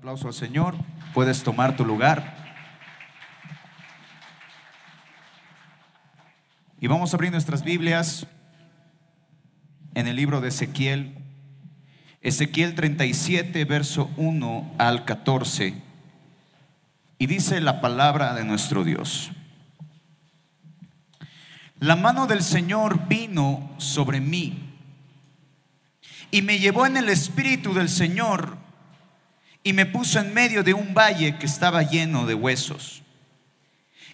aplauso al Señor. Puedes tomar tu lugar. Y vamos a abrir nuestras Biblias en el libro de Ezequiel. Ezequiel 37, verso 1 al 14. Y dice la palabra de nuestro Dios. La mano del Señor vino sobre mí y me llevó en el espíritu del Señor y me puso en medio de un valle que estaba lleno de huesos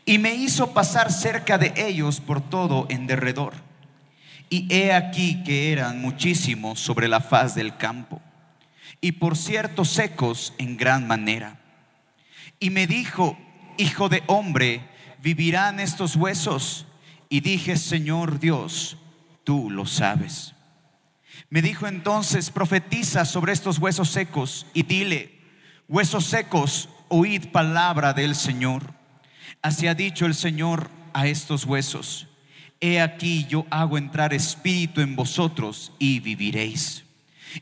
y me hizo pasar cerca de ellos por todo en derredor. Y he aquí que eran muchísimos sobre la faz del campo, y por cierto secos en gran manera. Y me dijo, Hijo de hombre, ¿vivirán estos huesos? Y dije, Señor Dios, tú lo sabes. Me dijo entonces, profetiza sobre estos huesos secos y dile, huesos secos, oíd palabra del Señor. Así ha dicho el Señor a estos huesos, he aquí yo hago entrar espíritu en vosotros y viviréis.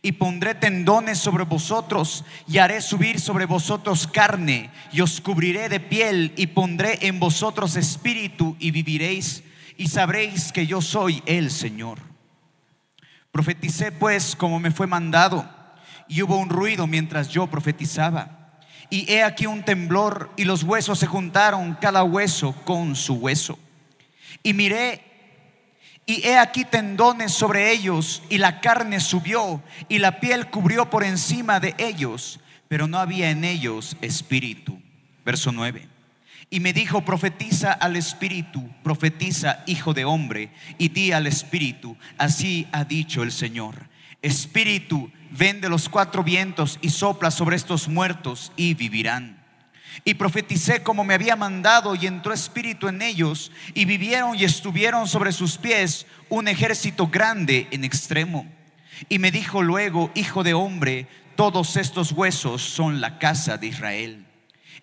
Y pondré tendones sobre vosotros y haré subir sobre vosotros carne y os cubriré de piel y pondré en vosotros espíritu y viviréis y sabréis que yo soy el Señor. Profeticé pues como me fue mandado y hubo un ruido mientras yo profetizaba. Y he aquí un temblor y los huesos se juntaron, cada hueso con su hueso. Y miré y he aquí tendones sobre ellos y la carne subió y la piel cubrió por encima de ellos, pero no había en ellos espíritu. Verso 9. Y me dijo, profetiza al espíritu, profetiza hijo de hombre, y di al espíritu, así ha dicho el Señor. Espíritu, ven de los cuatro vientos y sopla sobre estos muertos y vivirán. Y profeticé como me había mandado y entró espíritu en ellos y vivieron y estuvieron sobre sus pies un ejército grande en extremo. Y me dijo luego, hijo de hombre, todos estos huesos son la casa de Israel.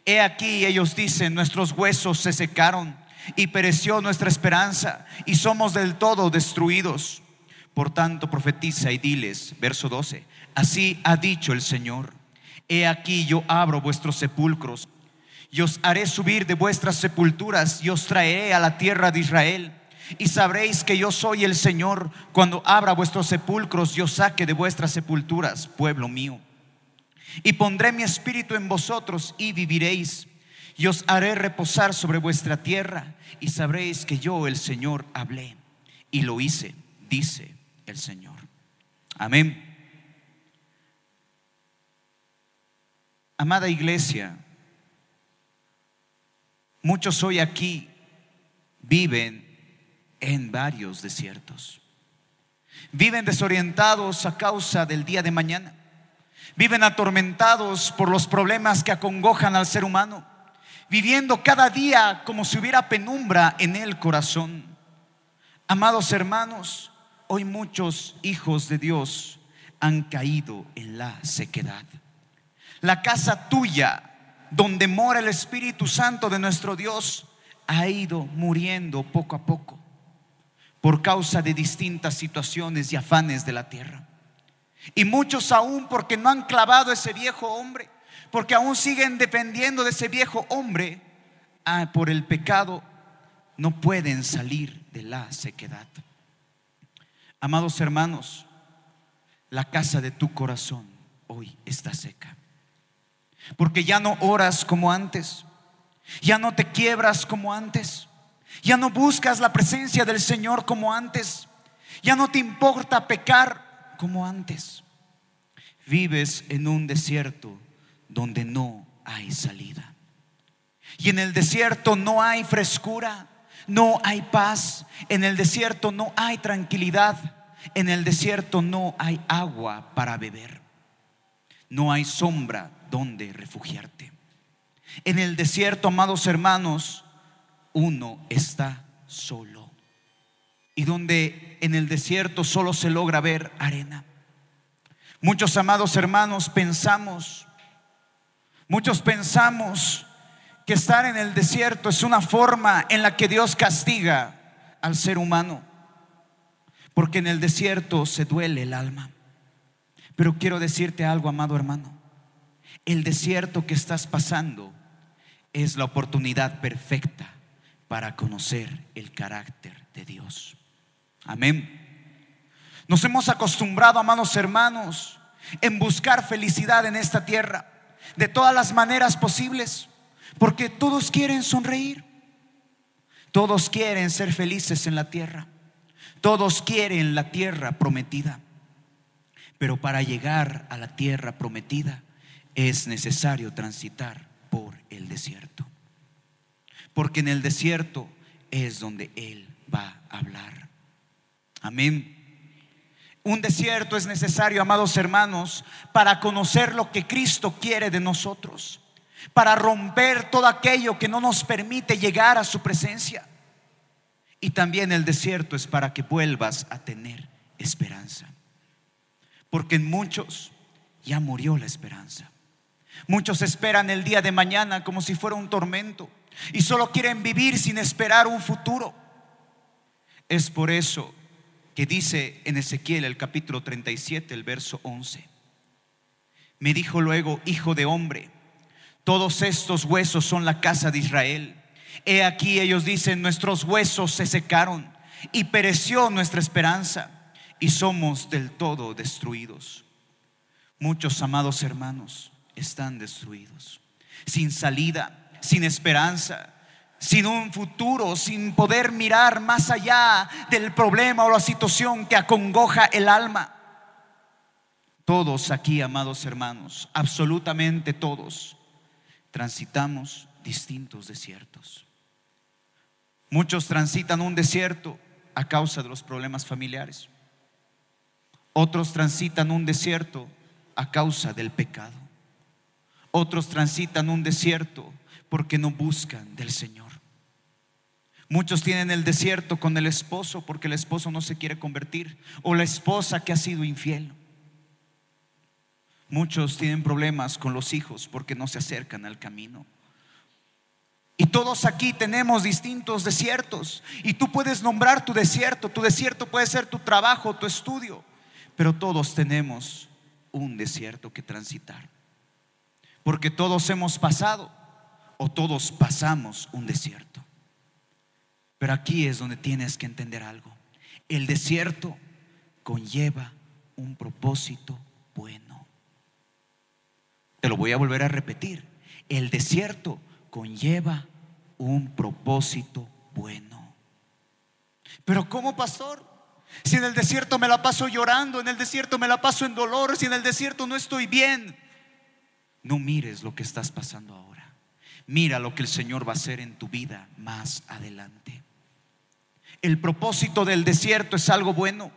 He aquí, ellos dicen, nuestros huesos se secaron y pereció nuestra esperanza y somos del todo destruidos. Por tanto, profetiza y diles, verso 12, así ha dicho el Señor, he aquí yo abro vuestros sepulcros y os haré subir de vuestras sepulturas y os traeré a la tierra de Israel. Y sabréis que yo soy el Señor cuando abra vuestros sepulcros y os saque de vuestras sepulturas, pueblo mío. Y pondré mi espíritu en vosotros y viviréis. Y os haré reposar sobre vuestra tierra y sabréis que yo, el Señor, hablé y lo hice, dice el Señor. Amén. Amada iglesia, muchos hoy aquí viven en varios desiertos. Viven desorientados a causa del día de mañana. Viven atormentados por los problemas que acongojan al ser humano, viviendo cada día como si hubiera penumbra en el corazón. Amados hermanos, hoy muchos hijos de Dios han caído en la sequedad. La casa tuya, donde mora el Espíritu Santo de nuestro Dios, ha ido muriendo poco a poco por causa de distintas situaciones y afanes de la tierra. Y muchos aún porque no han clavado ese viejo hombre, porque aún siguen dependiendo de ese viejo hombre, ah, por el pecado no pueden salir de la sequedad. Amados hermanos, la casa de tu corazón hoy está seca. Porque ya no oras como antes, ya no te quiebras como antes, ya no buscas la presencia del Señor como antes, ya no te importa pecar como antes. Vives en un desierto donde no hay salida. Y en el desierto no hay frescura, no hay paz, en el desierto no hay tranquilidad, en el desierto no hay agua para beber, no hay sombra donde refugiarte. En el desierto, amados hermanos, uno está solo y donde en el desierto solo se logra ver arena. Muchos amados hermanos pensamos, muchos pensamos que estar en el desierto es una forma en la que Dios castiga al ser humano, porque en el desierto se duele el alma. Pero quiero decirte algo, amado hermano, El desierto que estás pasando es la oportunidad perfecta para conocer el carácter de Dios. Amén. Nos hemos acostumbrado, amados hermanos, en buscar felicidad en esta tierra de todas las maneras posibles, porque todos quieren sonreír, todos quieren ser felices en la tierra, todos quieren la tierra prometida, pero para llegar a la tierra prometida es necesario transitar por el desierto, porque en el desierto es donde Él va a hablar. Amén. Un desierto es necesario, amados hermanos, para conocer lo que Cristo quiere de nosotros, para romper todo aquello que no nos permite llegar a su presencia. Y también el desierto es para que vuelvas a tener esperanza. Porque en muchos ya murió la esperanza. Muchos esperan el día de mañana como si fuera un tormento y solo quieren vivir sin esperar un futuro. Es por eso que dice en Ezequiel el capítulo 37, el verso 11. Me dijo luego, hijo de hombre, todos estos huesos son la casa de Israel. He aquí ellos dicen, nuestros huesos se secaron y pereció nuestra esperanza y somos del todo destruidos. Muchos amados hermanos están destruidos, sin salida, sin esperanza, sin un futuro, sin poder mirar más allá del problema o la situación que acongoja el alma. Todos aquí, amados hermanos, absolutamente todos, transitamos distintos desiertos. Muchos transitan un desierto a causa de los problemas familiares. Otros transitan un desierto a causa del pecado. Otros transitan un desierto porque no buscan del Señor. Muchos tienen el desierto con el esposo porque el esposo no se quiere convertir o la esposa que ha sido infiel. Muchos tienen problemas con los hijos porque no se acercan al camino. Y todos aquí tenemos distintos desiertos. Y tú puedes nombrar tu desierto. Tu desierto puede ser tu trabajo, tu estudio. Pero todos tenemos un desierto que transitar. Porque todos hemos pasado o todos pasamos un desierto. Pero aquí es donde tienes que entender algo. El desierto conlleva un propósito bueno. Te lo voy a volver a repetir. El desierto conlleva un propósito bueno. Pero ¿cómo, pastor? Si en el desierto me la paso llorando, en el desierto me la paso en dolor, si en el desierto no estoy bien, no mires lo que estás pasando ahora. Mira lo que el Señor va a hacer en tu vida más adelante. El propósito del desierto es algo bueno.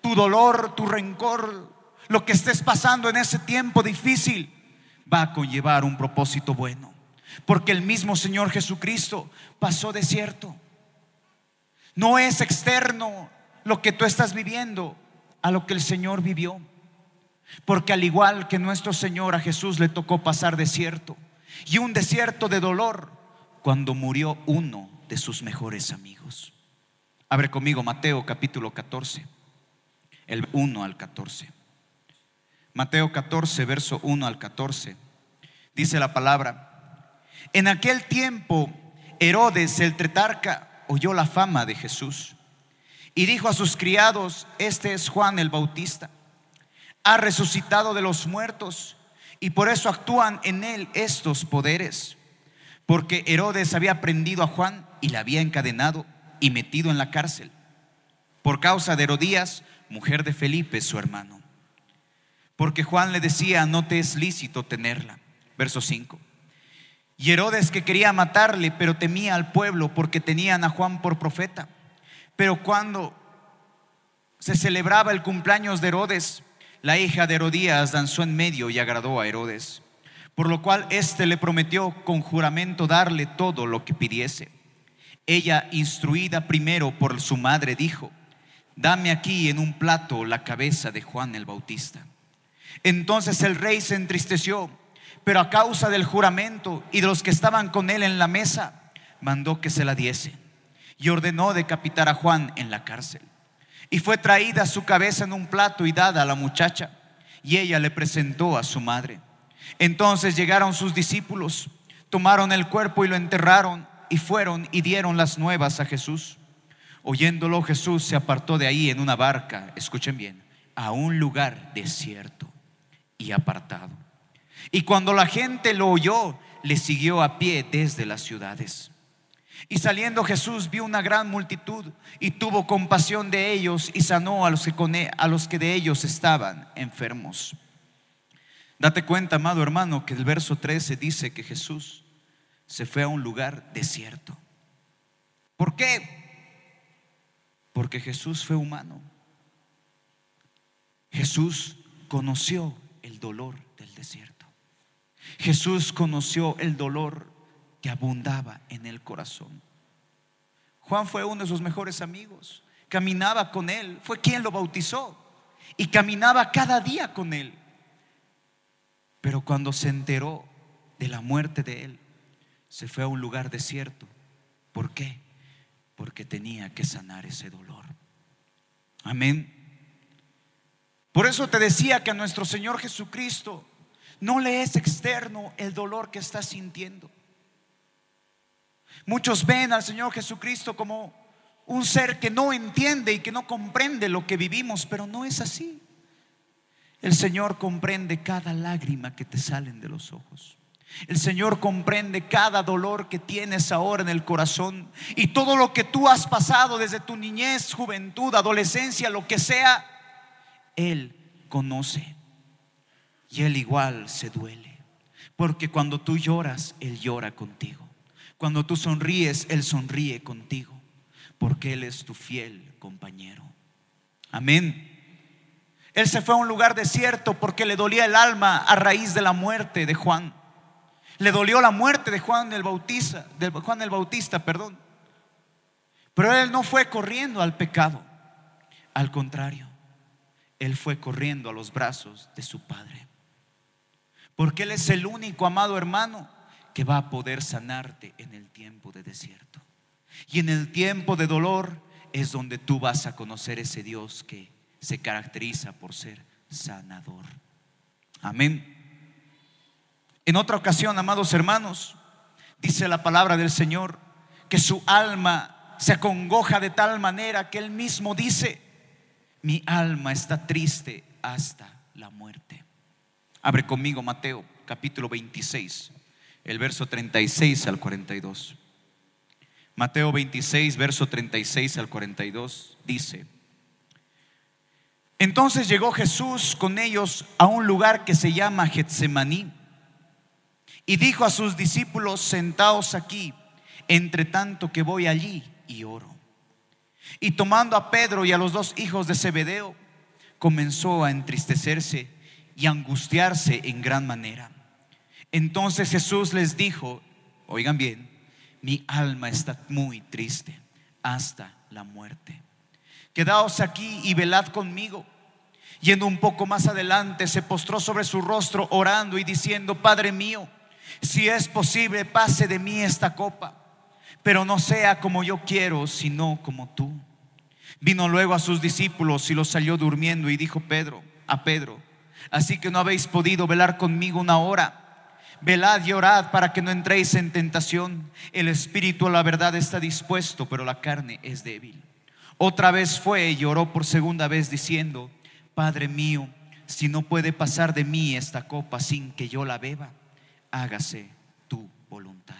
Tu dolor, tu rencor, lo que estés pasando en ese tiempo difícil va a conllevar un propósito bueno. Porque el mismo Señor Jesucristo pasó desierto. No es externo lo que tú estás viviendo a lo que el Señor vivió. Porque al igual que nuestro Señor a Jesús le tocó pasar desierto y un desierto de dolor cuando murió uno de sus mejores amigos. Abre conmigo Mateo capítulo 14, el 1 al 14. Mateo 14, verso 1 al 14. Dice la palabra, en aquel tiempo Herodes el tretarca oyó la fama de Jesús y dijo a sus criados, este es Juan el Bautista, ha resucitado de los muertos y por eso actúan en él estos poderes, porque Herodes había prendido a Juan y la había encadenado y metido en la cárcel por causa de Herodías, mujer de Felipe, su hermano. Porque Juan le decía, no te es lícito tenerla. Verso 5. Y Herodes que quería matarle, pero temía al pueblo porque tenían a Juan por profeta. Pero cuando se celebraba el cumpleaños de Herodes, la hija de Herodías danzó en medio y agradó a Herodes, por lo cual éste le prometió con juramento darle todo lo que pidiese. Ella, instruida primero por su madre, dijo, dame aquí en un plato la cabeza de Juan el Bautista. Entonces el rey se entristeció, pero a causa del juramento y de los que estaban con él en la mesa, mandó que se la diese y ordenó decapitar a Juan en la cárcel. Y fue traída su cabeza en un plato y dada a la muchacha, y ella le presentó a su madre. Entonces llegaron sus discípulos, tomaron el cuerpo y lo enterraron y fueron y dieron las nuevas a Jesús. Oyéndolo Jesús se apartó de ahí en una barca, escuchen bien, a un lugar desierto y apartado. Y cuando la gente lo oyó, le siguió a pie desde las ciudades. Y saliendo Jesús vio una gran multitud y tuvo compasión de ellos y sanó a los que, e, a los que de ellos estaban enfermos. Date cuenta, amado hermano, que el verso 13 dice que Jesús se fue a un lugar desierto. ¿Por qué? Porque Jesús fue humano. Jesús conoció el dolor del desierto. Jesús conoció el dolor que abundaba en el corazón. Juan fue uno de sus mejores amigos. Caminaba con él. Fue quien lo bautizó. Y caminaba cada día con él. Pero cuando se enteró de la muerte de él, se fue a un lugar desierto. ¿Por qué? Porque tenía que sanar ese dolor. Amén. Por eso te decía que a nuestro Señor Jesucristo no le es externo el dolor que está sintiendo. Muchos ven al Señor Jesucristo como un ser que no entiende y que no comprende lo que vivimos, pero no es así. El Señor comprende cada lágrima que te salen de los ojos. El Señor comprende cada dolor que tienes ahora en el corazón y todo lo que tú has pasado desde tu niñez, juventud, adolescencia, lo que sea, Él conoce. Y Él igual se duele. Porque cuando tú lloras, Él llora contigo. Cuando tú sonríes, Él sonríe contigo. Porque Él es tu fiel compañero. Amén. Él se fue a un lugar desierto porque le dolía el alma a raíz de la muerte de Juan. Le dolió la muerte de Juan el Bautista, de Juan el Bautista, perdón. Pero él no fue corriendo al pecado. Al contrario, él fue corriendo a los brazos de su Padre. Porque Él es el único amado hermano que va a poder sanarte en el tiempo de desierto. Y en el tiempo de dolor es donde tú vas a conocer ese Dios que se caracteriza por ser sanador. Amén. En otra ocasión, amados hermanos, dice la palabra del Señor que su alma se acongoja de tal manera que él mismo dice, mi alma está triste hasta la muerte. Abre conmigo Mateo capítulo 26, el verso 36 al 42. Mateo 26, verso 36 al 42 dice, entonces llegó Jesús con ellos a un lugar que se llama Getsemaní y dijo a sus discípulos, sentaos aquí, entre tanto que voy allí y oro. Y tomando a Pedro y a los dos hijos de Zebedeo, comenzó a entristecerse y angustiarse en gran manera. Entonces Jesús les dijo, oigan bien, mi alma está muy triste hasta la muerte. Quedaos aquí y velad conmigo. Yendo un poco más adelante, se postró sobre su rostro orando y diciendo, Padre mío, si es posible, pase de mí esta copa, pero no sea como yo quiero, sino como tú. Vino luego a sus discípulos y los salió durmiendo y dijo Pedro, a Pedro, así que no habéis podido velar conmigo una hora. Velad y orad para que no entréis en tentación. El espíritu a la verdad está dispuesto, pero la carne es débil. Otra vez fue y lloró por segunda vez diciendo, Padre mío, si no puede pasar de mí esta copa sin que yo la beba hágase tu voluntad.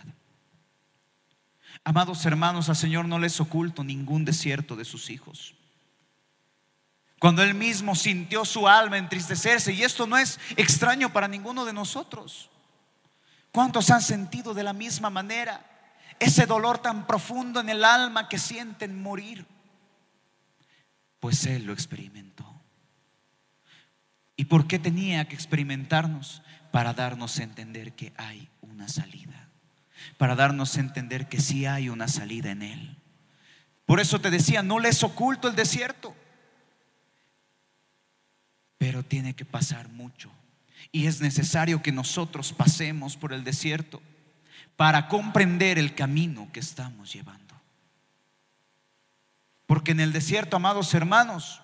Amados hermanos, al Señor no les oculto ningún desierto de sus hijos. Cuando Él mismo sintió su alma entristecerse, y esto no es extraño para ninguno de nosotros. ¿Cuántos han sentido de la misma manera ese dolor tan profundo en el alma que sienten morir? Pues Él lo experimentó. ¿Y por qué tenía que experimentarnos? para darnos a entender que hay una salida, para darnos a entender que sí hay una salida en Él. Por eso te decía, no les oculto el desierto, pero tiene que pasar mucho. Y es necesario que nosotros pasemos por el desierto para comprender el camino que estamos llevando. Porque en el desierto, amados hermanos,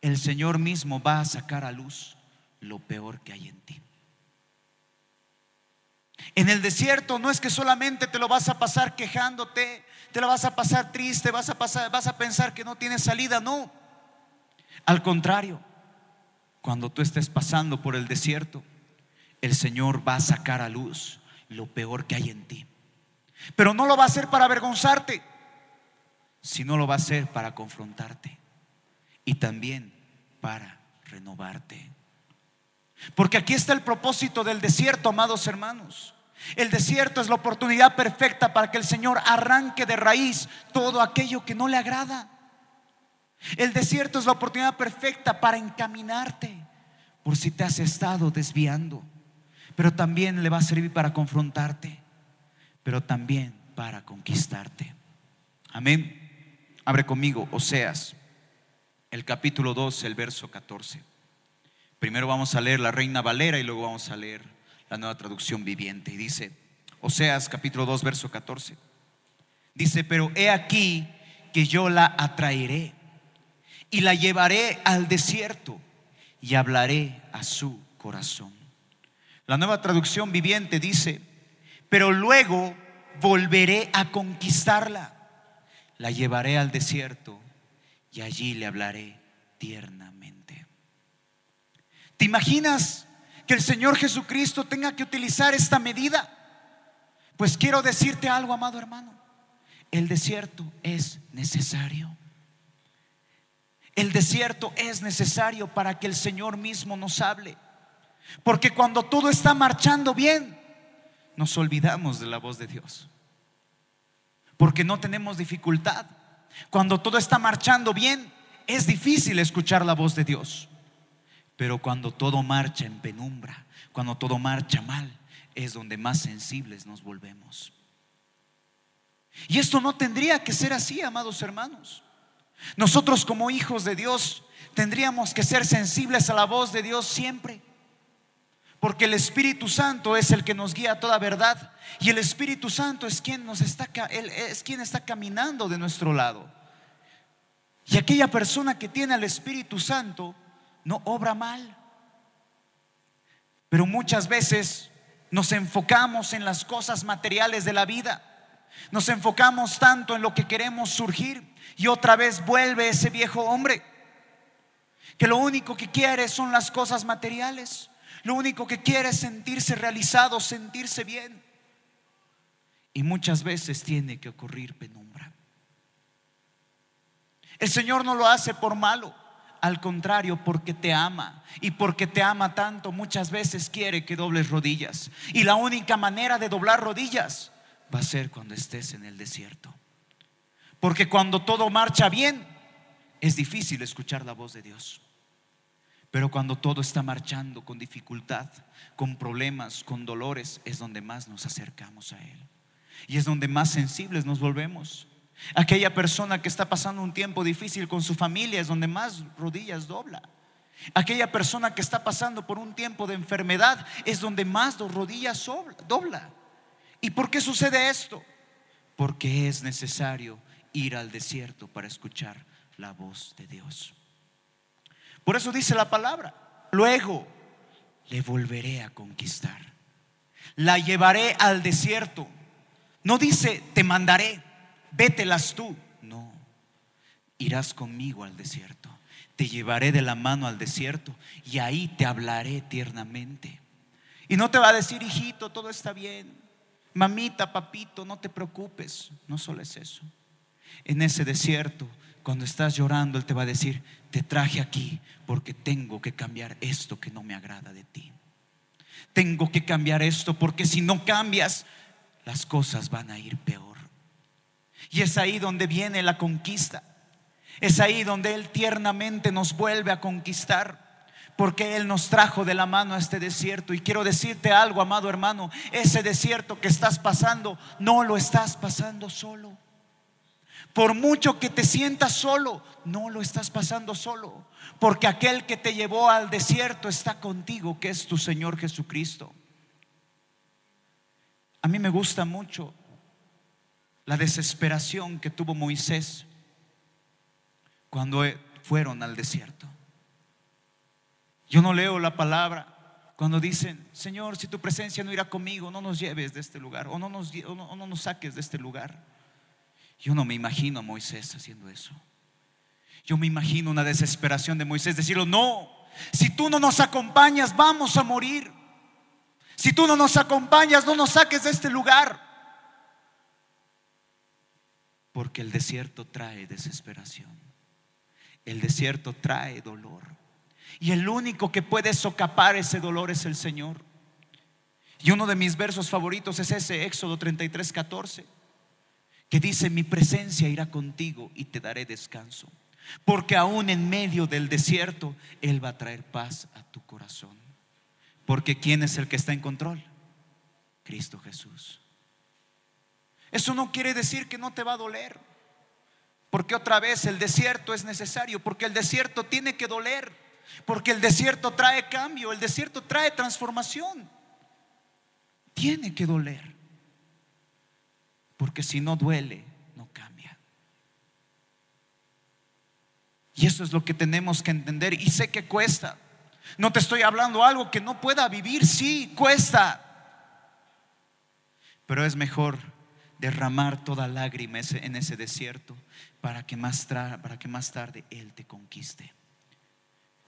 el Señor mismo va a sacar a luz lo peor que hay en ti. En el desierto no es que solamente te lo vas a pasar quejándote, te lo vas a pasar triste, vas a, pasar, vas a pensar que no tienes salida, no. Al contrario, cuando tú estés pasando por el desierto, el Señor va a sacar a luz lo peor que hay en ti. Pero no lo va a hacer para avergonzarte, sino lo va a hacer para confrontarte y también para renovarte. Porque aquí está el propósito del desierto, amados hermanos. El desierto es la oportunidad perfecta para que el Señor arranque de raíz todo aquello que no le agrada. El desierto es la oportunidad perfecta para encaminarte por si te has estado desviando. Pero también le va a servir para confrontarte, pero también para conquistarte. Amén. Abre conmigo Oseas, el capítulo 2, el verso 14. Primero vamos a leer la Reina Valera y luego vamos a leer la nueva traducción viviente. Y dice, Oseas capítulo 2, verso 14. Dice, pero he aquí que yo la atraeré y la llevaré al desierto y hablaré a su corazón. La nueva traducción viviente dice, pero luego volveré a conquistarla, la llevaré al desierto y allí le hablaré tiernamente. ¿Te imaginas que el Señor Jesucristo tenga que utilizar esta medida? Pues quiero decirte algo, amado hermano. El desierto es necesario. El desierto es necesario para que el Señor mismo nos hable. Porque cuando todo está marchando bien, nos olvidamos de la voz de Dios. Porque no tenemos dificultad. Cuando todo está marchando bien, es difícil escuchar la voz de Dios. Pero cuando todo marcha en penumbra, cuando todo marcha mal, es donde más sensibles nos volvemos. Y esto no tendría que ser así, amados hermanos. Nosotros como hijos de Dios tendríamos que ser sensibles a la voz de Dios siempre. Porque el Espíritu Santo es el que nos guía a toda verdad y el Espíritu Santo es quien nos está es quien está caminando de nuestro lado. Y aquella persona que tiene al Espíritu Santo no obra mal. Pero muchas veces nos enfocamos en las cosas materiales de la vida. Nos enfocamos tanto en lo que queremos surgir y otra vez vuelve ese viejo hombre que lo único que quiere son las cosas materiales. Lo único que quiere es sentirse realizado, sentirse bien. Y muchas veces tiene que ocurrir penumbra. El Señor no lo hace por malo, al contrario, porque te ama. Y porque te ama tanto, muchas veces quiere que dobles rodillas. Y la única manera de doblar rodillas va a ser cuando estés en el desierto. Porque cuando todo marcha bien, es difícil escuchar la voz de Dios. Pero cuando todo está marchando con dificultad, con problemas, con dolores, es donde más nos acercamos a Él. Y es donde más sensibles nos volvemos. Aquella persona que está pasando un tiempo difícil con su familia es donde más rodillas dobla. Aquella persona que está pasando por un tiempo de enfermedad es donde más rodillas dobla. ¿Y por qué sucede esto? Porque es necesario ir al desierto para escuchar la voz de Dios. Por eso dice la palabra, luego le volveré a conquistar. La llevaré al desierto. No dice, te mandaré, vételas tú. No, irás conmigo al desierto. Te llevaré de la mano al desierto y ahí te hablaré tiernamente. Y no te va a decir, hijito, todo está bien. Mamita, papito, no te preocupes. No solo es eso. En ese desierto cuando estás llorando, Él te va a decir, te traje aquí porque tengo que cambiar esto que no me agrada de ti. Tengo que cambiar esto porque si no cambias, las cosas van a ir peor. Y es ahí donde viene la conquista. Es ahí donde Él tiernamente nos vuelve a conquistar. Porque Él nos trajo de la mano a este desierto. Y quiero decirte algo, amado hermano, ese desierto que estás pasando, no lo estás pasando solo. Por mucho que te sientas solo, no lo estás pasando solo, porque aquel que te llevó al desierto está contigo, que es tu Señor Jesucristo. A mí me gusta mucho la desesperación que tuvo Moisés cuando fueron al desierto. Yo no leo la palabra Cuando dicen, Señor, si tu presencia no irá conmigo, no nos lleves de este lugar o no nos, o no, nos saques de este lugar. Yo no me imagino a Moisés haciendo eso. Yo me imagino una desesperación de Moisés, decirlo, no, si tú no nos acompañas, vamos a morir. Si tú no nos acompañas, no nos saques de este lugar. Porque el desierto trae desesperación. El desierto trae dolor. Y el único que puede socapar ese dolor es el Señor. Y uno de mis versos favoritos es ese Éxodo 33, 14, que dice, mi presencia irá contigo y te daré descanso. Porque aún en medio del desierto, Él va a traer paz a tu corazón. Porque ¿quién es el que está en control? Cristo Jesús. Eso no quiere decir que no te va a doler. Porque otra vez el desierto es necesario, porque el desierto tiene que doler. Porque el desierto trae cambio, el desierto trae transformación. Tiene que doler. Porque si no duele, no cambia. Y eso es lo que tenemos que entender. Y sé que cuesta. No te estoy hablando algo que no pueda vivir. Sí, cuesta. Pero es mejor derramar toda lágrima en ese desierto para que más, para que más tarde Él te conquiste.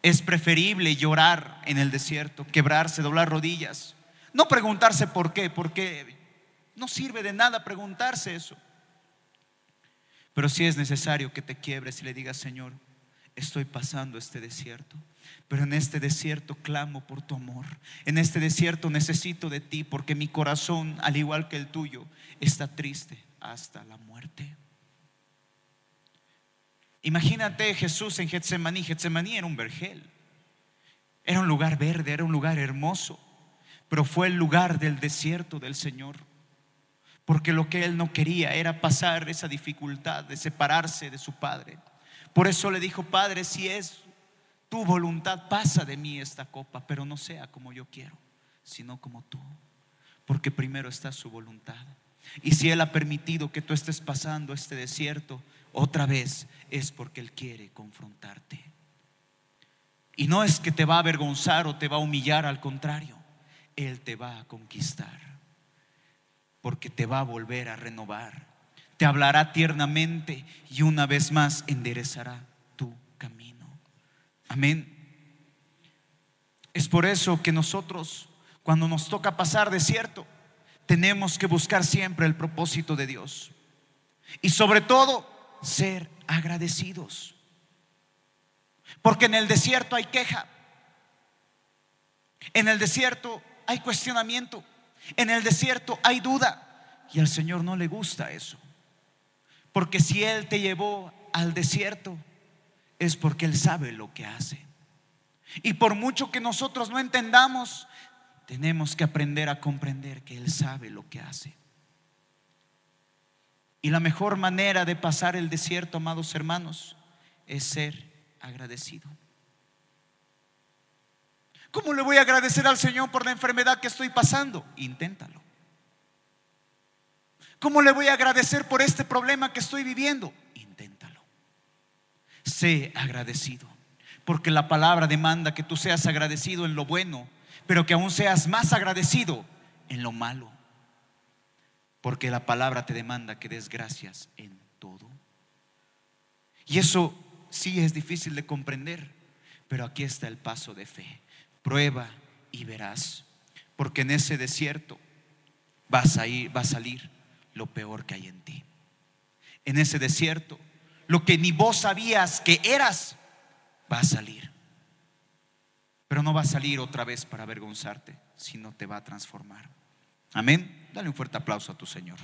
Es preferible llorar en el desierto, quebrarse, doblar rodillas. No preguntarse por qué, porque no sirve de nada preguntarse eso. Pero si es necesario que te quiebres y le digas, Señor, estoy pasando este desierto, pero en este desierto clamo por tu amor. En este desierto necesito de ti porque mi corazón, al igual que el tuyo, está triste hasta la muerte. Imagínate Jesús en Getsemaní. Getsemaní era un vergel. Era un lugar verde, era un lugar hermoso. Pero fue el lugar del desierto del Señor. Porque lo que él no quería era pasar esa dificultad de separarse de su Padre. Por eso le dijo, Padre, si es tu voluntad, pasa de mí esta copa, pero no sea como yo quiero, sino como tú. Porque primero está su voluntad. Y si Él ha permitido que tú estés pasando este desierto, otra vez es porque Él quiere confrontarte. Y no es que te va a avergonzar o te va a humillar, al contrario, Él te va a conquistar, porque te va a volver a renovar, te hablará tiernamente y una vez más enderezará tu camino. Amén. Es por eso que nosotros, cuando nos toca pasar desierto, tenemos que buscar siempre el propósito de Dios. Y sobre todo, ser agradecidos. Porque en el desierto hay queja. En el desierto hay cuestionamiento. En el desierto hay duda. Y al Señor no le gusta eso. Porque si Él te llevó al desierto, es porque Él sabe lo que hace. Y por mucho que nosotros no entendamos, tenemos que aprender a comprender que Él sabe lo que hace. Y la mejor manera de pasar el desierto, amados hermanos, es ser agradecido. ¿Cómo le voy a agradecer al Señor por la enfermedad que estoy pasando? Inténtalo. ¿Cómo le voy a agradecer por este problema que estoy viviendo? Inténtalo. Sé agradecido. Porque la palabra demanda que tú seas agradecido en lo bueno, pero que aún seas más agradecido en lo malo porque la palabra te demanda que des gracias en todo. Y eso sí es difícil de comprender, pero aquí está el paso de fe. Prueba y verás, porque en ese desierto vas a ir, va a salir lo peor que hay en ti. En ese desierto, lo que ni vos sabías que eras, va a salir. Pero no va a salir otra vez para avergonzarte, sino te va a transformar. Amén. Dale un fuerte aplauso a tu Señor.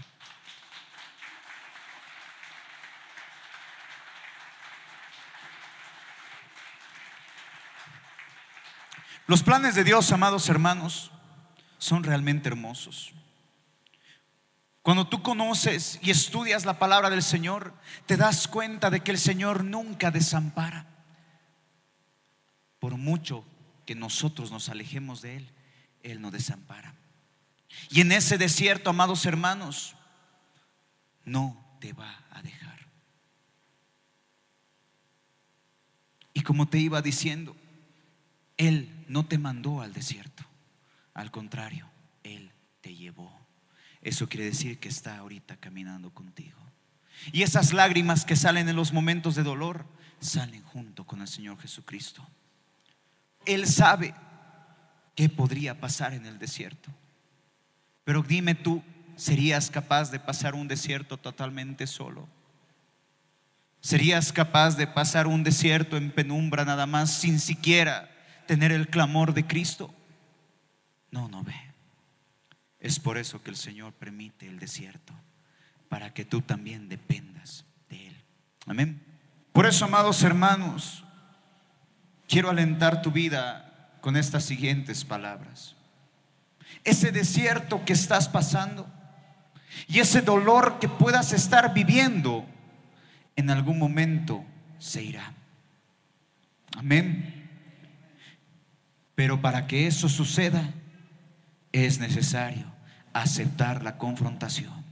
Los planes de Dios, amados hermanos, son realmente hermosos. Cuando tú conoces y estudias la palabra del Señor, te das cuenta de que el Señor nunca desampara. Por mucho que nosotros nos alejemos de Él, Él no desampara. Y en ese desierto, amados hermanos, no te va a dejar. Y como te iba diciendo, Él no te mandó al desierto, Al contrario, Él te llevó. Eso quiere decir que está ahorita caminando contigo. Y esas lágrimas que salen en los momentos de dolor, salen junto con el Señor Jesucristo. Él sabe qué podría pasar en el desierto. Pero dime tú, ¿serías capaz de pasar un desierto totalmente solo? ¿Serías capaz de pasar un desierto en penumbra nada más sin siquiera tener el clamor de Cristo? No, no ve. Es por eso que el Señor permite el desierto, para que tú también dependas de Él. Amén. Por eso, amados hermanos, quiero alentar tu vida con estas siguientes palabras. Ese desierto que estás pasando y ese dolor que puedas estar viviendo, en algún momento se irá. Amén. Pero para que eso suceda es necesario aceptar la confrontación.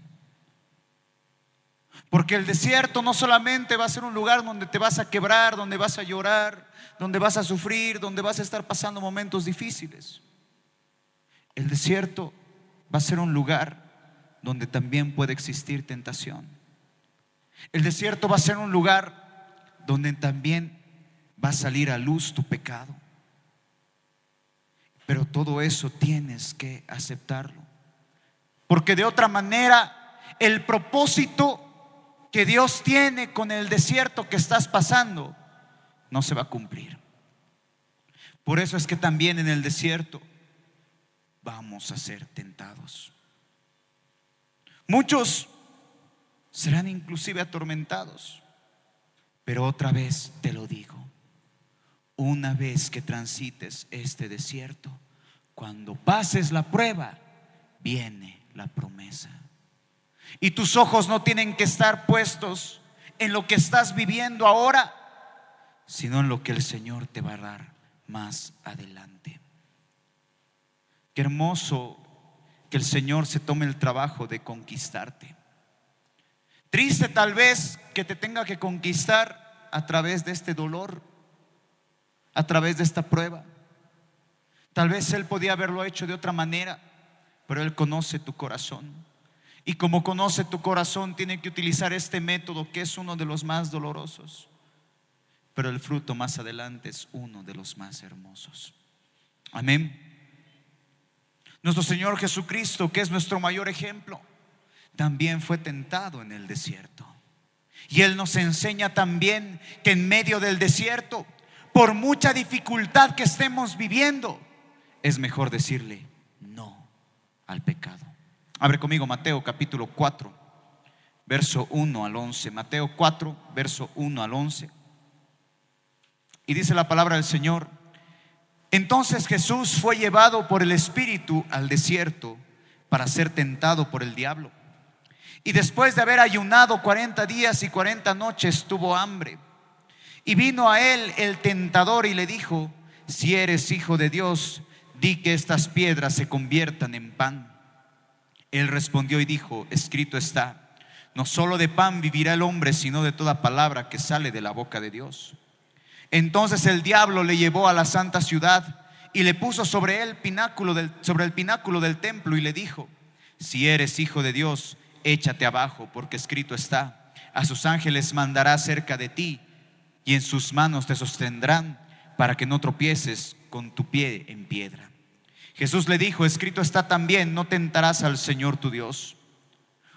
Porque el desierto no solamente va a ser un lugar donde te vas a quebrar, donde vas a llorar, donde vas a sufrir, donde vas a estar pasando momentos difíciles. El desierto va a ser un lugar donde también puede existir tentación. El desierto va a ser un lugar donde también va a salir a luz tu pecado. Pero todo eso tienes que aceptarlo. Porque de otra manera, el propósito que Dios tiene con el desierto que estás pasando no se va a cumplir. Por eso es que también en el desierto vamos a ser tentados. Muchos serán inclusive atormentados. Pero otra vez te lo digo, una vez que transites este desierto, cuando pases la prueba, viene la promesa. Y tus ojos no tienen que estar puestos en lo que estás viviendo ahora, sino en lo que el Señor te va a dar más adelante. Qué hermoso que el Señor se tome el trabajo de conquistarte. Triste tal vez que te tenga que conquistar a través de este dolor, a través de esta prueba. Tal vez Él podía haberlo hecho de otra manera, pero Él conoce tu corazón. Y como conoce tu corazón, tiene que utilizar este método que es uno de los más dolorosos. Pero el fruto más adelante es uno de los más hermosos. Amén. Nuestro Señor Jesucristo, que es nuestro mayor ejemplo también fue tentado en el desierto. Y Él nos enseña también que en medio del desierto, por mucha dificultad que estemos viviendo, es mejor decirle no al pecado. Abre conmigo Mateo capítulo 4, verso 1 al 11. Mateo 4, verso 1 al 11. Y dice la palabra del Señor, entonces Jesús fue llevado por el Espíritu al desierto para ser tentado por el diablo. Y después de haber ayunado 40 días y 40 noches, tuvo hambre. Y vino a él el tentador y le dijo, si eres hijo de Dios, di que estas piedras se conviertan en pan. Él respondió y dijo, escrito está, no solo de pan vivirá el hombre, sino de toda palabra que sale de la boca de Dios. Entonces el diablo le llevó a la santa ciudad y le puso sobre él pináculo sobre el pináculo del templo y le dijo, si eres hijo de Dios, échate abajo, porque escrito está, a sus ángeles mandará cerca de ti, y en sus manos te sostendrán para que no tropieces con tu pie en piedra. Jesús le dijo, escrito está también, no tentarás al Señor tu Dios.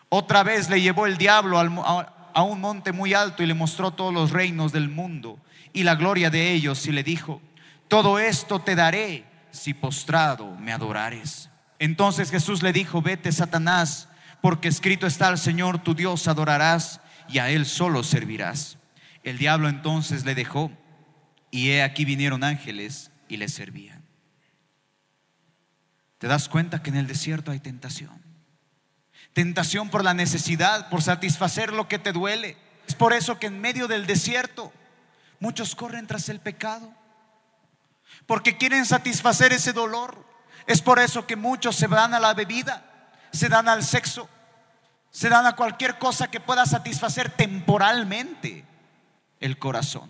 Otra vez le llevó el diablo a un monte muy alto y le mostró todos los reinos del mundo y la gloria de ellos y le dijo, todo esto te daré si postrado me adorares. Entonces Jesús le dijo, vete Satanás, porque escrito está al Señor tu Dios adorarás y a Él solo servirás. El diablo entonces le dejó y he aquí vinieron ángeles y le servían. ¿Te das cuenta que en el desierto hay tentación? Tentación por la necesidad, por satisfacer lo que te duele. Es por eso que en medio del desierto muchos corren tras el pecado, porque quieren satisfacer ese dolor. Es por eso que muchos se van a la bebida, se dan al sexo, se dan a cualquier cosa que pueda satisfacer temporalmente el corazón.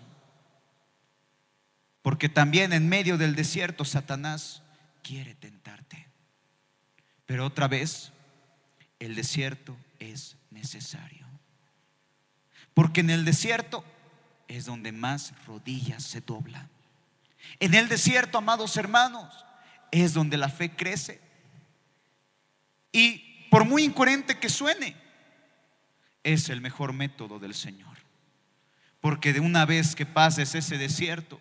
Porque también en medio del desierto Satanás quiere tentarte. Pero otra vez, el desierto es necesario. Porque en el desierto es donde más rodillas se doblan. En el desierto, amados hermanos, es donde la fe crece. Y por muy incoherente que suene, es el mejor método del Señor. Porque de una vez que pases ese desierto,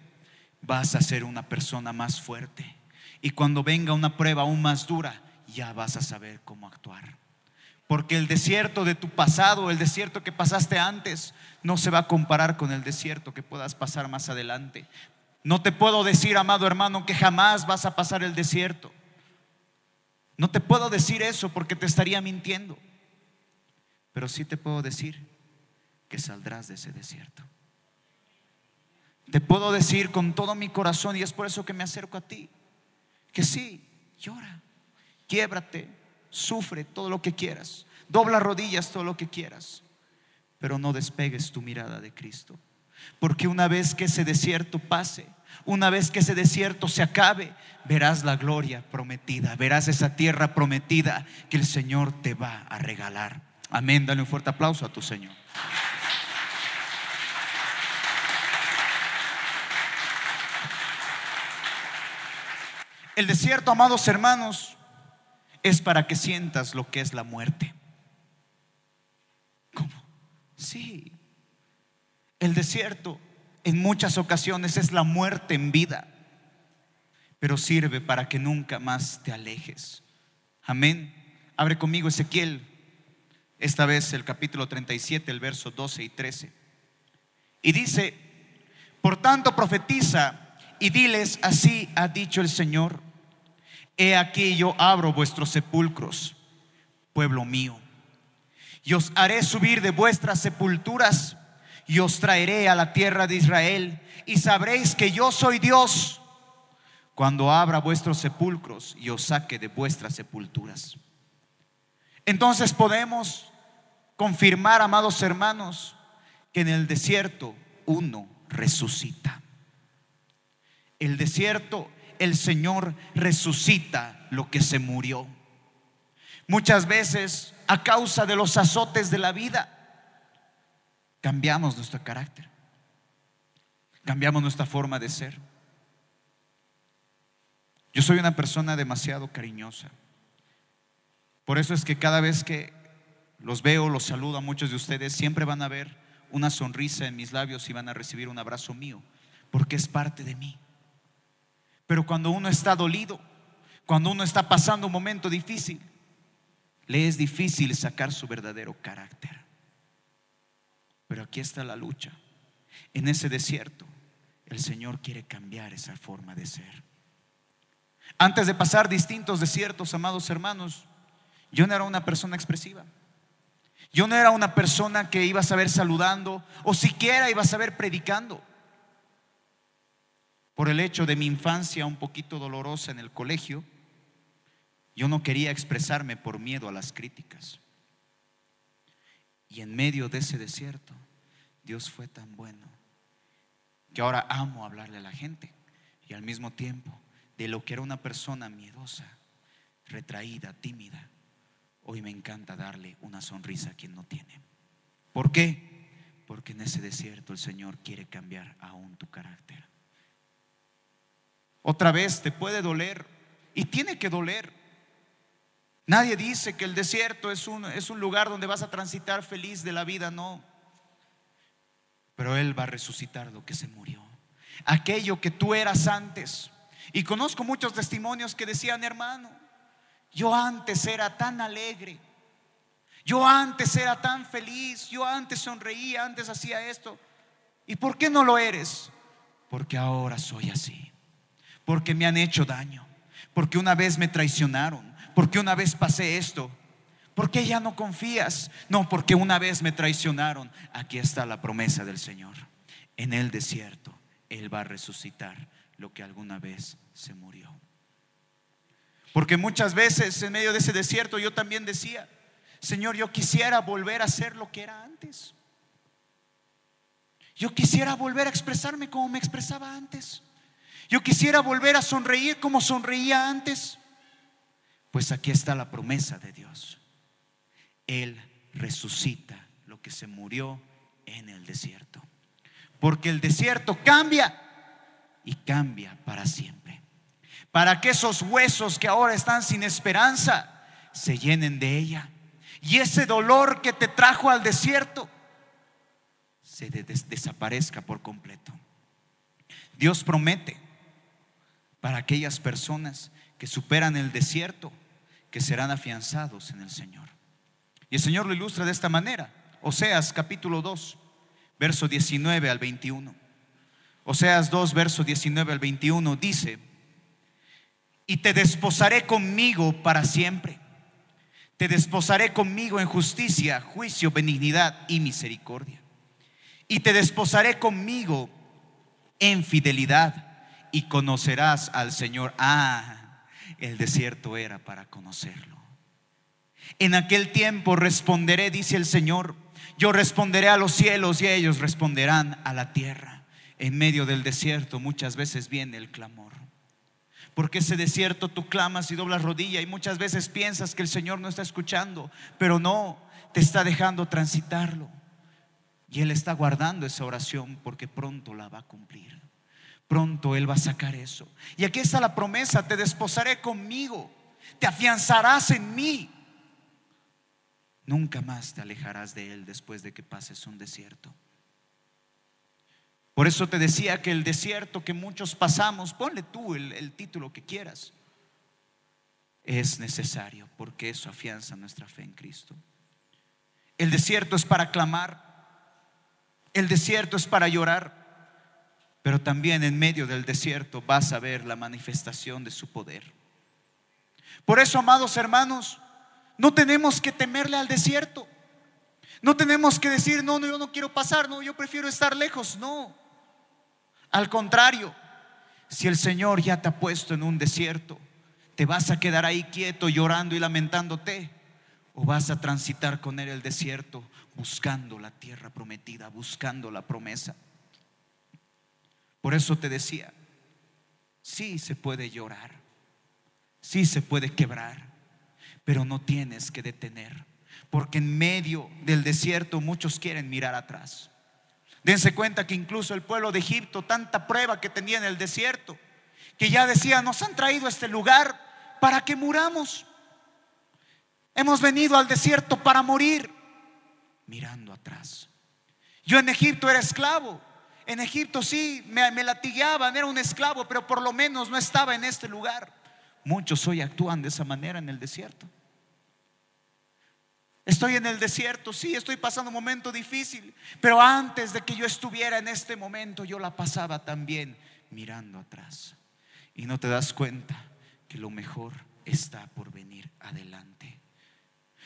vas a ser una persona más fuerte. Y cuando venga una prueba aún más dura, ya vas a saber cómo actuar. Porque el desierto de tu pasado, el desierto que pasaste antes, no se va a comparar con el desierto que puedas pasar más adelante. No te puedo decir, amado hermano, que jamás vas a pasar el desierto. No te puedo decir eso porque te estaría mintiendo. Pero sí te puedo decir que saldrás de ese desierto. Te puedo decir con todo mi corazón, y es por eso que me acerco a ti, que sí, llora, quiebrate, sufre todo lo que quieras, dobla rodillas todo lo que quieras, pero no despegues tu mirada de Cristo. Porque una vez que ese desierto pase, una vez que ese desierto se acabe, verás la gloria prometida, verás esa tierra prometida que el Señor te va a regalar. Amén, dale un fuerte aplauso a tu Señor. El desierto, amados hermanos, es para que sientas lo que es la muerte. ¿Cómo? Sí. El desierto en muchas ocasiones es la muerte en vida, pero sirve para que nunca más te alejes. Amén. Abre conmigo Ezequiel, esta vez el capítulo 37, el verso 12 y 13. Y dice, por tanto profetiza y diles, así ha dicho el Señor He aquí yo abro vuestros sepulcros, pueblo mío, y os haré subir de vuestras sepulturas y os traeré a la tierra de Israel y sabréis que yo soy Dios cuando abra vuestros sepulcros y os saque de vuestras sepulturas. Entonces podemos confirmar, amados hermanos, que en el desierto uno resucita. El desierto el Señor resucita lo que se murió. Muchas veces, a causa de los azotes de la vida, cambiamos nuestro carácter, cambiamos nuestra forma de ser. Yo soy una persona demasiado cariñosa. Por eso es que cada vez que los veo, los saludo a muchos de ustedes, siempre van a ver una sonrisa en mis labios y van a recibir un abrazo mío, porque es parte de mí. Pero cuando uno está dolido, cuando uno está pasando un momento difícil, le es difícil sacar su verdadero carácter. Pero aquí está la lucha. En ese desierto, el Señor quiere cambiar esa forma de ser. Antes de pasar distintos desiertos, amados hermanos, yo no era una persona expresiva. Yo no era una persona que iba a saber saludando o siquiera iba a saber predicando por el hecho de mi infancia un poquito dolorosa en el colegio, yo no quería expresarme por miedo a las críticas. Y en medio de ese desierto, Dios fue tan bueno que ahora amo hablarle a la gente y al mismo tiempo de lo que era una persona miedosa, retraída, tímida, hoy me encanta darle una sonrisa a quien no tiene. ¿Por qué? Porque en ese desierto el Señor quiere cambiar aún tu carácter. Otra vez te puede doler y tiene que doler. Nadie dice que el desierto es un, es un lugar donde vas a transitar feliz de la vida, no. Pero Él va a resucitar lo que se murió. Aquello que tú eras antes. Y conozco muchos testimonios que decían, hermano, yo antes era tan alegre. Yo antes era tan feliz. Yo antes sonreía, antes hacía esto. ¿Y por qué no lo eres? Porque ahora soy así porque me han hecho daño, porque una vez me traicionaron, porque una vez pasé esto. ¿Por qué ya no confías? No, porque una vez me traicionaron. Aquí está la promesa del Señor. En el desierto, Él va a resucitar lo que alguna vez se murió. Porque muchas veces en medio de ese desierto yo también decía, Señor, yo quisiera volver a ser lo que era antes. Yo quisiera volver a expresarme como me expresaba antes. Yo quisiera volver a sonreír como sonreía antes. Pues aquí está la promesa de Dios. Él resucita lo que se murió en el desierto. Porque el desierto cambia y cambia para siempre. Para que esos huesos que ahora están sin esperanza se llenen de ella. Y ese dolor que te trajo al desierto se desaparezca por completo. Dios promete para aquellas personas que superan el desierto, que serán afianzados en el Señor. Y el Señor lo ilustra de esta manera. Oseas capítulo 2, verso 19 al 21. Oseas 2, verso 19 al 21 dice, y te desposaré conmigo para siempre. Te desposaré conmigo en justicia, juicio, benignidad y misericordia. Y te desposaré conmigo en fidelidad y conocerás al Señor. Ah, el desierto era para conocerlo. En aquel tiempo responderé, dice el Señor, yo responderé a los cielos y ellos responderán a la tierra. En medio del desierto muchas veces viene el clamor. Porque ese desierto tú clamas y doblas rodilla y muchas veces piensas que el Señor no está escuchando, pero no, te está dejando transitarlo. Y Él está guardando esa oración porque pronto la va a cumplir. Pronto Él va a sacar eso. Y aquí está la promesa, te desposaré conmigo, te afianzarás en mí. Nunca más te alejarás de Él después de que pases un desierto. Por eso te decía que el desierto que muchos pasamos, ponle tú el, el título que quieras, es necesario porque eso afianza nuestra fe en Cristo. El desierto es para clamar, el desierto es para llorar, pero también en medio del desierto vas a ver la manifestación de su poder. Por eso, amados hermanos, no tenemos que temerle al desierto. No tenemos que decir, no, no, yo no quiero pasar, no, yo prefiero estar lejos. No. Al contrario, si el Señor ya te ha puesto en un desierto, ¿te vas a quedar ahí quieto, llorando y lamentándote? ¿O vas a transitar con Él el desierto, buscando la tierra prometida, buscando la promesa? Por eso te decía, sí se puede llorar, sí se puede quebrar, pero no tienes que detener, porque en medio del desierto muchos quieren mirar atrás. Dense cuenta que incluso el pueblo de Egipto, tanta prueba que tenía en el desierto, que ya decía, nos han traído a este lugar para que muramos. Hemos venido al desierto para morir, mirando atrás. Yo en Egipto era esclavo, en Egipto sí, me, me latigueaban, era un esclavo, pero por lo menos no estaba en este lugar. Muchos hoy actúan de esa manera en el desierto. Estoy en el desierto, sí, estoy pasando un momento difícil, pero antes de que yo estuviera en este momento, yo la pasaba también mirando atrás. Y no te das cuenta que lo mejor está por venir adelante.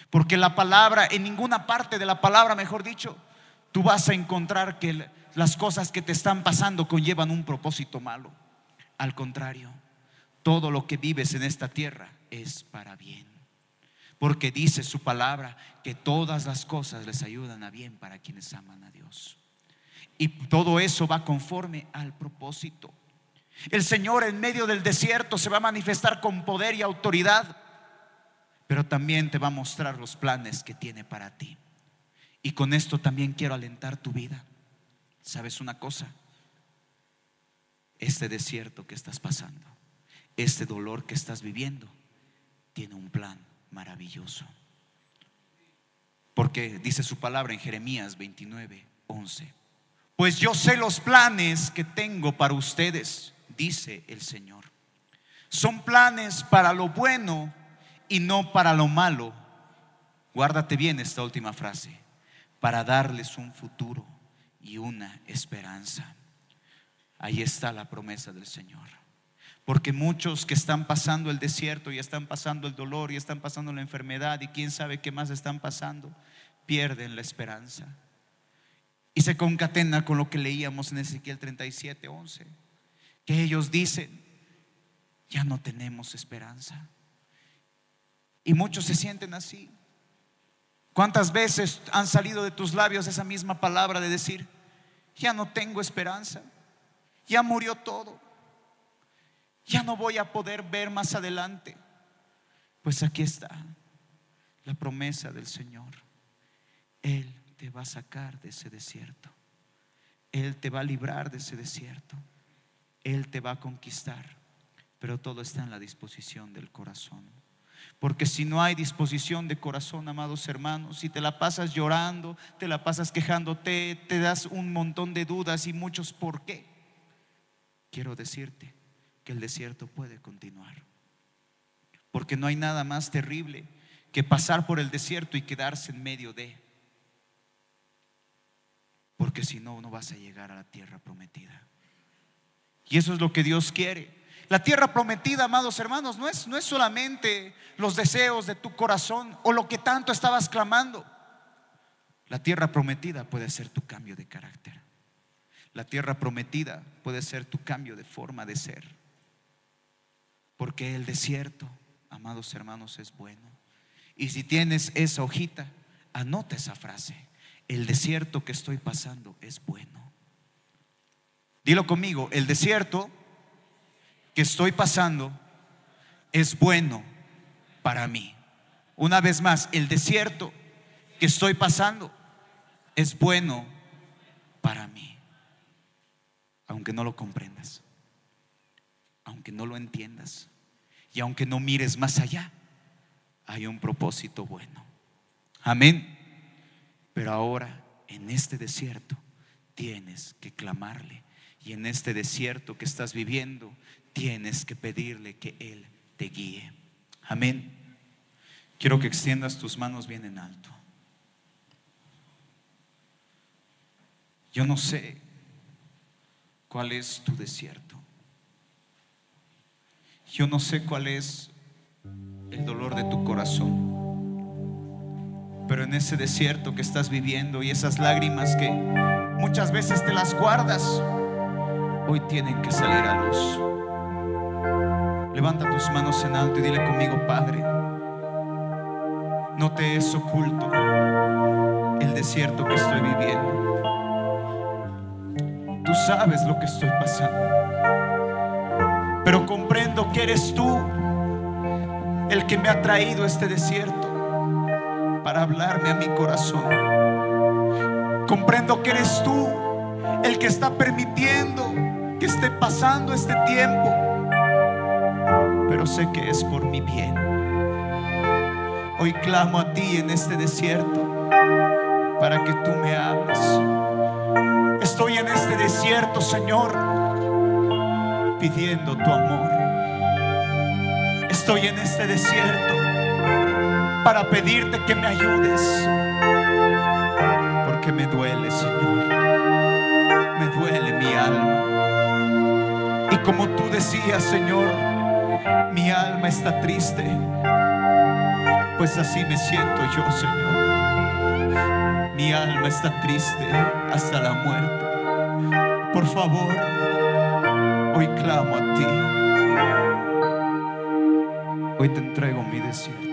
Porque la palabra, en ninguna parte de la palabra, mejor dicho, tú vas a encontrar que las cosas que te están pasando conllevan un propósito malo. Al contrario, todo lo que vives en esta tierra es para bien. Porque dice su palabra que todas las cosas les ayudan a bien para quienes aman a Dios. Y todo eso va conforme al propósito. El Señor en medio del desierto se va a manifestar con poder y autoridad, pero también te va a mostrar los planes que tiene para ti. Y con esto también quiero alentar tu vida. ¿Sabes una cosa? Este desierto que estás pasando, este dolor que estás viviendo, tiene un plan maravilloso. Porque dice su palabra en Jeremías 29, 11. Pues yo sé los planes que tengo para ustedes, dice el Señor. Son planes para lo bueno y no para lo malo. Guárdate bien esta última frase. Para darles un futuro y una esperanza. Ahí está la promesa del Señor. Porque muchos que están pasando el desierto y están pasando el dolor y están pasando la enfermedad y quién sabe qué más están pasando, pierden la esperanza. Y se concatena con lo que leíamos en Ezequiel 37, 11, que ellos dicen, ya no tenemos esperanza. Y muchos se sienten así. ¿Cuántas veces han salido de tus labios esa misma palabra de decir, ya no tengo esperanza, ya murió todo, ya no voy a poder ver más adelante, Pues aquí está la promesa del Señor. Él te va a sacar de ese desierto. Él te va a librar de ese desierto. Él te va a conquistar. Pero todo está en la disposición del corazón. Porque si no hay disposición de corazón, amados hermanos, si te la pasas llorando, te la pasas quejándote, te das un montón de dudas y muchos por qué, quiero decirte que el desierto puede continuar. Porque no hay nada más terrible que pasar por el desierto y quedarse en medio de. Porque si no, no vas a llegar a la tierra prometida. Y eso es lo que Dios quiere. La tierra prometida, amados hermanos, no es, no es solamente los deseos de tu corazón o lo que tanto estabas clamando. La tierra prometida puede ser tu cambio de carácter. La tierra prometida puede ser tu cambio de forma de ser. Porque el desierto, amados hermanos, es bueno. Y si tienes esa hojita, anota esa frase. El desierto que estoy pasando es bueno. Dilo conmigo, el desierto que estoy pasando es bueno para mí. Una vez más, el desierto que estoy pasando es bueno para mí. Aunque no lo comprendas, aunque no lo entiendas y aunque no mires más allá, hay un propósito bueno. Amén. Pero ahora, en este desierto, tienes que clamarle. Y en este desierto que estás viviendo, tienes que pedirle que Él te guíe. Amén. Quiero que extiendas tus manos bien en alto. Yo no sé cuál es tu desierto. Yo no sé cuál es el dolor de tu corazón. Pero en ese desierto que estás viviendo y esas lágrimas que muchas veces te las guardas, hoy tienen que salir a luz. Levanta tus manos en alto y dile conmigo, Padre, no te es oculto el desierto que estoy viviendo. Tú sabes lo que estoy pasando. Pero comprendo que eres tú el que me ha traído este desierto para hablarme a mi corazón. Comprendo que eres tú el que está permitiendo que esté pasando este tiempo pero sé que es por mi bien. Hoy clamo a ti en este desierto para que tú me hables. Estoy en este desierto, Señor, pidiendo tu amor. Estoy en este desierto para pedirte que me ayudes, porque me duele, Señor. Me duele mi alma. Y como tú decías, Señor, mi alma está triste, pues así me siento yo, Señor. Mi alma está triste hasta la muerte. Por favor, hoy clamo a ti. Hoy te entrego mi desierto.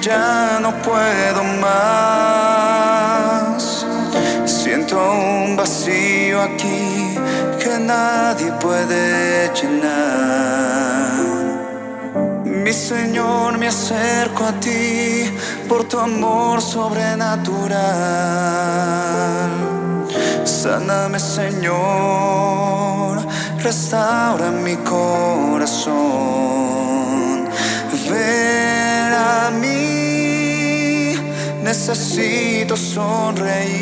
Ya no puedo más. Siento un vacío aquí que nadie puede llenar. Mi Señor, me acerco a ti por tu amor sobrenatural. Sáname, Señor, restaura mi corazón ven a mí, necesito sonreír.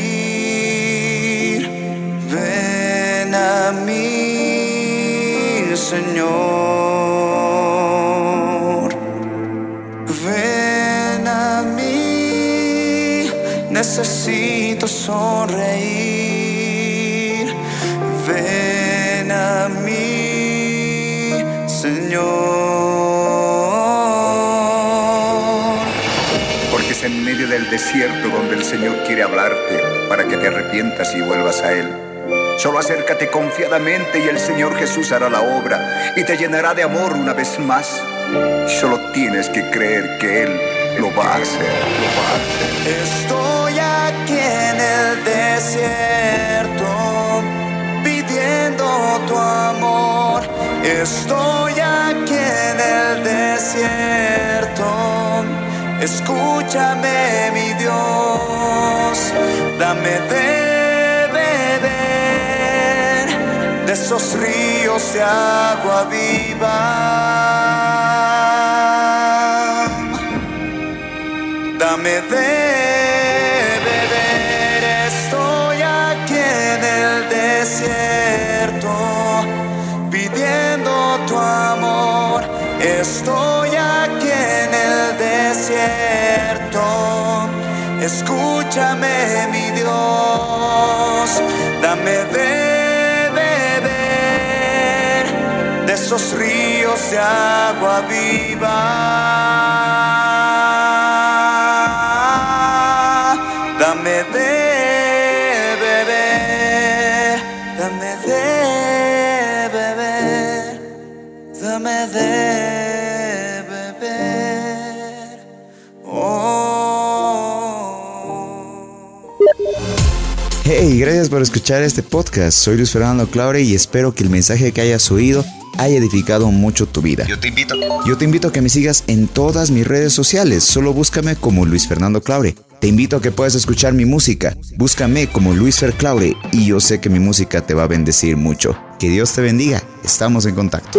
Ven a mí, Señor. Ven a mí, necesito sonreír. Del desierto donde el Señor quiere hablarte para que te arrepientas y vuelvas a Él. Solo acércate confiadamente y el Señor Jesús hará la obra y te llenará de amor una vez más. Solo tienes que creer que Él lo va a hacer. Estoy aquí en el desierto pidiendo tu amor. Estoy aquí en el desierto. Escúchame, mi Dios. Dame de beber de esos ríos de agua viva. Dame de beber, estoy aquí en el desierto, pidiendo tu amor. Estoy escúchame mi Dios, dame de beber de esos ríos de agua viva. Hey, gracias por escuchar este podcast. Soy Luis Fernando Claure y espero que el mensaje que hayas oído haya edificado mucho tu vida. Yo te invito. Yo te invito a que me sigas en todas mis redes sociales. Solo búscame como Luis Fernando Claure. Te invito a que puedas escuchar mi música. Búscame como Luis Fer Claure y yo sé que mi música te va a bendecir mucho. Que Dios te bendiga. Estamos en contacto.